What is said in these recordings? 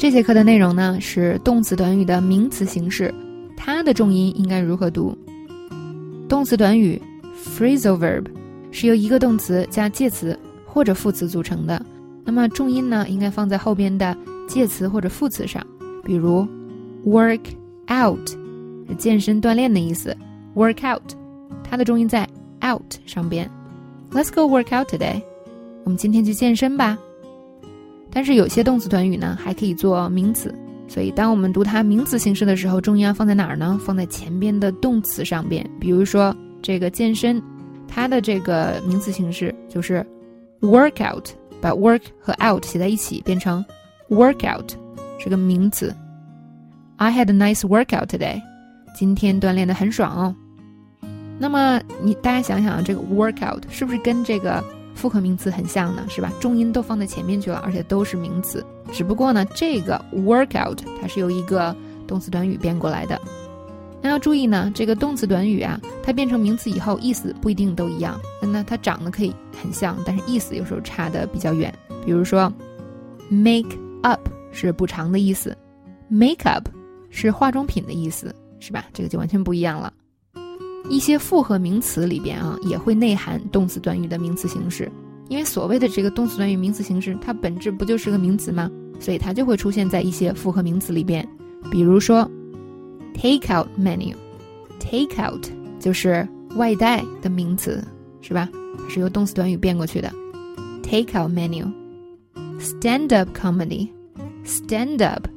这节课的内容呢是动词短语的名词形式，它的重音应该如何读？动词短语 phrasal verb 是由一个动词加介词或者副词组成的，那么重音呢应该放在后边的介词或者副词上，比如 work out 健身锻炼的意思，work out 它的重音在 out 上边。Let's go work out today，我们今天去健身吧。但是有些动词短语呢还可以做名词，所以当我们读它名词形式的时候，重音要放在哪儿呢？放在前边的动词上边。比如说这个健身，它的这个名词形式就是 work out，把 work 和 out 写在一起变成 workout，是个名词。I had a nice workout today，今天锻炼的很爽哦。那么你大家想想，这个 workout 是不是跟这个？复合名词很像呢，是吧？重音都放在前面去了，而且都是名词。只不过呢，这个 workout 它是由一个动词短语变过来的。那要注意呢，这个动词短语啊，它变成名词以后，意思不一定都一样。那它长得可以很像，但是意思有时候差的比较远。比如说，make up 是补偿的意思，make up 是化妆品的意思，是吧？这个就完全不一样了。一些复合名词里边啊，也会内含动词短语的名词形式，因为所谓的这个动词短语名词形式，它本质不就是个名词吗？所以它就会出现在一些复合名词里边。比如说，take out menu，take out 就是外带的名词，是吧？是由动词短语变过去的。take out menu，stand up comedy，stand up，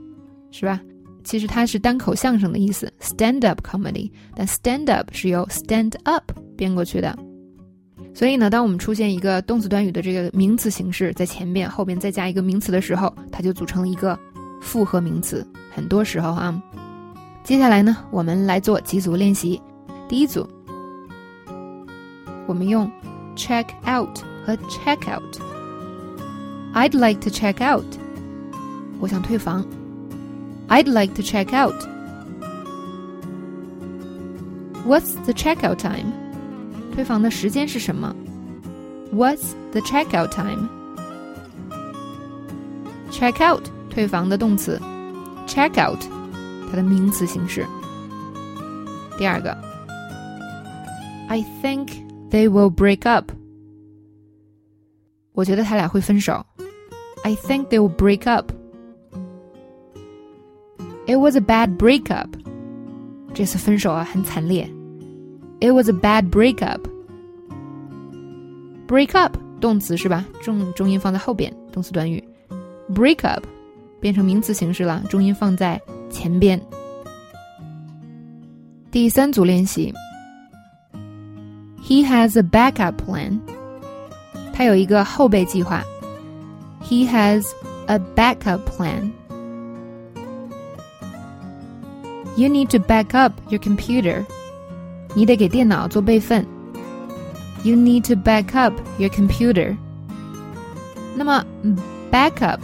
是吧？其实它是单口相声的意思，stand up comedy，但 stand up 是由 stand up 变过去的。所以呢，当我们出现一个动词短语的这个名词形式在前面，后边再加一个名词的时候，它就组成了一个复合名词。很多时候啊，接下来呢，我们来做几组练习。第一组，我们用 check out 和 check out。I'd like to check out，我想退房。I'd like to check out. What's the checkout time? 退房的时间是什么？What's the checkout time? Check out 退房的动词，check out 它的名词形式。第二个，I think they will break up。我觉得他俩会分手。I think they will break up。 it was a bad breakup. 这次分手啊很惨烈。It was a bad breakup. Break up 动词是吧？重重音放在后边，动词短语。Break up 变成名词形式了，重音放在前边。第三组练习。He has a backup plan. 他有一个后备计划。He has a backup plan. You need to back up your computer. 你得给电脑做备份。You need to back up your computer. 那么，backup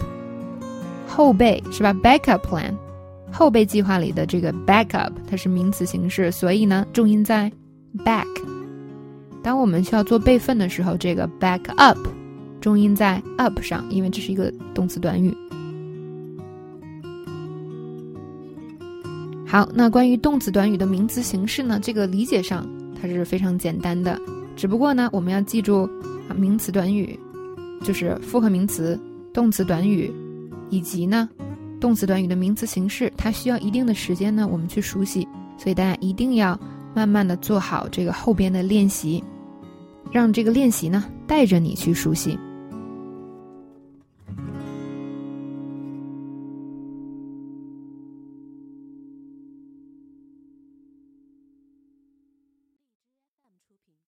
后备是吧？backup plan 后备计划里的这个 backup 它是名词形式，所以呢，重音在 back。当我们需要做备份的时候，这个 back up 重音在 up 上，因为这是一个动词短语。 好，那关于动词短语的名词形式呢？这个理解上它是非常简单的，只不过呢，我们要记住啊，名词短语就是复合名词、动词短语，以及呢，动词短语的名词形式，它需要一定的时间呢，我们去熟悉。所以大家一定要慢慢的做好这个后边的练习，让这个练习呢带着你去熟悉。